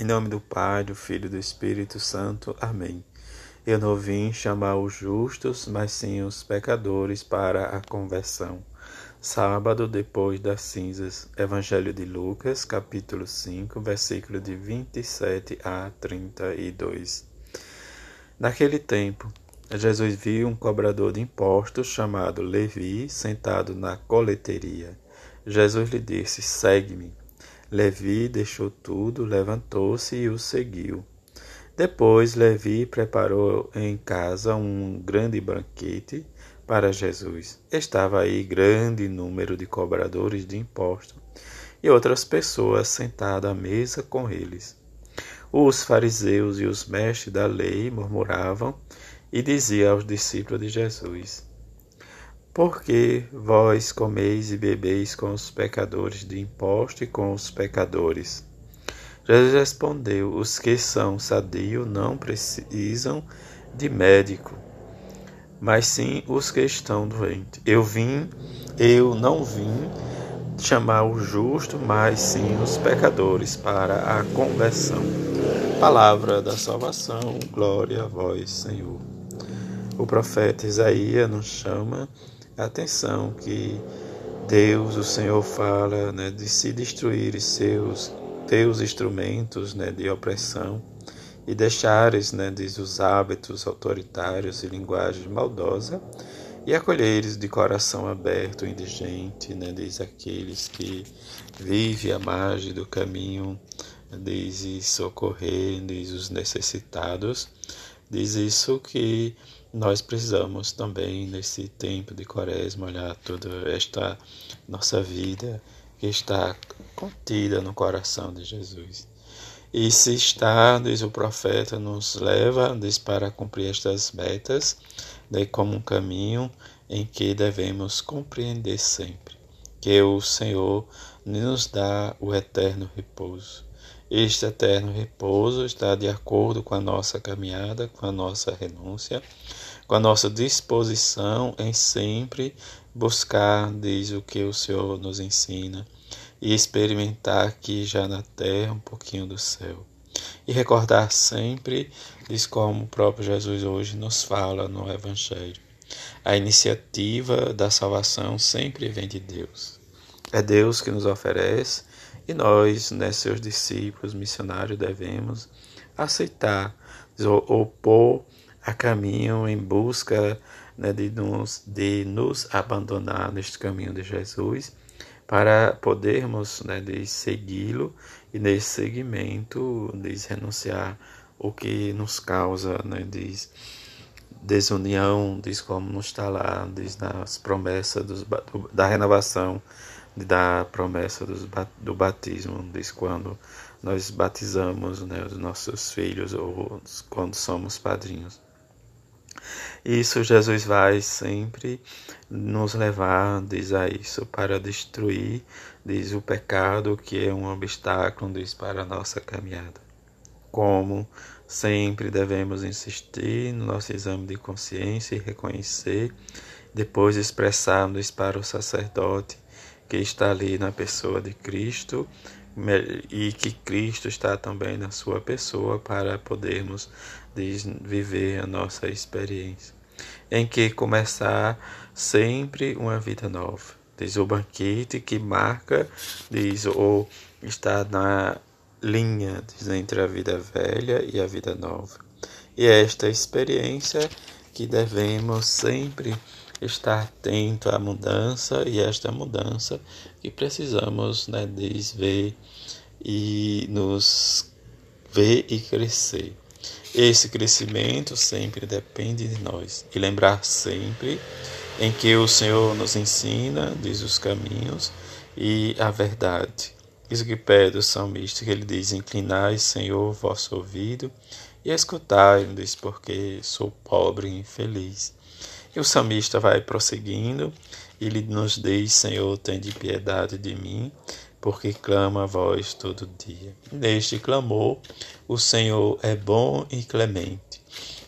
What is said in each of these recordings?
Em nome do Pai, do Filho e do Espírito Santo. Amém. Eu não vim chamar os justos, mas sim os pecadores para a conversão. Sábado depois das cinzas. Evangelho de Lucas, capítulo 5, versículo de 27 a 32. Naquele tempo, Jesus viu um cobrador de impostos chamado Levi sentado na coleteria. Jesus lhe disse: Segue-me. Levi deixou tudo, levantou-se e o seguiu. Depois Levi preparou em casa um grande banquete para Jesus. Estava aí grande número de cobradores de impostos e outras pessoas sentadas à mesa com eles. Os fariseus e os mestres da lei murmuravam e diziam aos discípulos de Jesus: porque vós comeis e bebeis com os pecadores de imposto e com os pecadores? Jesus respondeu: Os que são sadios não precisam de médico, mas sim os que estão doentes. Eu vim, eu não vim chamar o justo, mas sim os pecadores para a conversão. Palavra da salvação, glória a vós, Senhor. O profeta Isaías nos chama Atenção que Deus, o Senhor, fala né, de se destruir seus teus instrumentos né, de opressão e deixares, né, diz, os hábitos autoritários e linguagem maldosa e acolheres de coração aberto o indigente, né, diz aqueles que vivem à margem do caminho, diz e socorrer, os necessitados, diz isso que nós precisamos também, nesse tempo de quaresma, olhar toda esta nossa vida que está contida no coração de Jesus. E se está, diz o profeta, nos leva diz, para cumprir estas metas, de como um caminho em que devemos compreender sempre que o Senhor nos dá o eterno repouso. Este eterno repouso está de acordo com a nossa caminhada, com a nossa renúncia, com a nossa disposição em sempre buscar, diz o que o Senhor nos ensina, e experimentar aqui já na terra um pouquinho do céu. E recordar sempre, diz como o próprio Jesus hoje nos fala no Evangelho. A iniciativa da salvação sempre vem de Deus. É Deus que nos oferece e nós, né, seus discípulos, missionários, devemos aceitar, opor a caminho em busca né, de, nos, de nos abandonar neste caminho de Jesus para podermos né, segui-lo e nesse segmento diz renunciar o que nos causa né, diz desunião diz como não está lá diz nas promessas dos, da renovação da promessa dos, do batismo, diz quando nós batizamos né, os nossos filhos ou quando somos padrinhos. Isso Jesus vai sempre nos levar, diz a isso, para destruir, diz o pecado que é um obstáculo, diz para a nossa caminhada. Como sempre devemos insistir no nosso exame de consciência e reconhecer, depois exprarmos para o sacerdote que está ali na pessoa de Cristo e que Cristo está também na sua pessoa para podermos viver a nossa experiência. Em que começar sempre uma vida nova. Diz o banquete que marca, diz ou está na linha diz, entre a vida velha e a vida nova. E é esta experiência que devemos sempre estar atento à mudança e esta mudança que precisamos né, desver e nos ver e crescer. Esse crescimento sempre depende de nós e lembrar sempre em que o Senhor nos ensina, diz os caminhos e a verdade. Isso que pede o salmista, que ele diz: Inclinai, Senhor, vosso ouvido e escutai, diz, porque sou pobre e infeliz. E o salmista vai prosseguindo, ele nos diz: Senhor, tem de piedade de mim, porque clama a vós todo dia. Neste clamor, o Senhor é bom e clemente.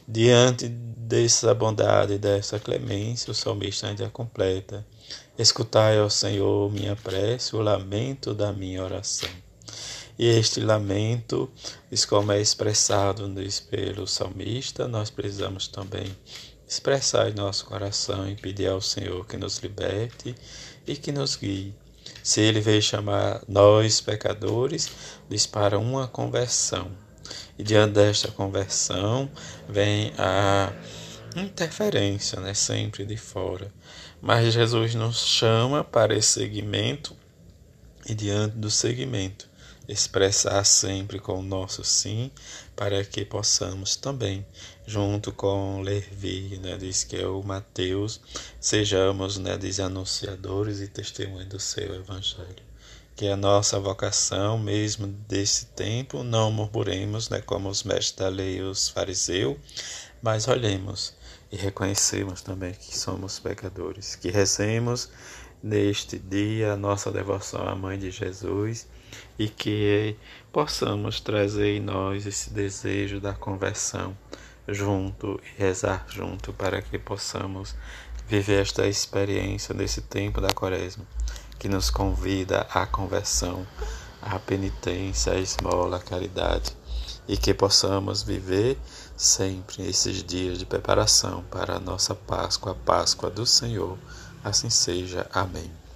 Diante dessa bondade e dessa clemência, o salmista ainda completa: Escutai ao Senhor minha prece, o lamento da minha oração. E este lamento, como é expressado pelo salmista, nós precisamos também expressar em nosso coração e pedir ao Senhor que nos liberte e que nos guie. Se Ele veio chamar nós, pecadores, diz para uma conversão. E diante desta conversão vem a interferência, né, sempre de fora. Mas Jesus nos chama para esse segmento e diante do segmento expressar sempre com o nosso sim, para que possamos também, junto com Levi, né, diz que é o Mateus, sejamos, né, diz, anunciadores e testemunhas do seu evangelho. Que a nossa vocação, mesmo desse tempo, não murmuremos, né, como os mestres da lei e os fariseus, mas olhemos e reconhecemos também que somos pecadores, que recemos neste dia a nossa devoção à Mãe de Jesus e que possamos trazer em nós esse desejo da conversão junto e rezar junto para que possamos viver esta experiência nesse tempo da Quaresma que nos convida à conversão, à penitência, à esmola, à caridade e que possamos viver sempre esses dias de preparação para a nossa Páscoa, a Páscoa do Senhor. Assim seja. Amém.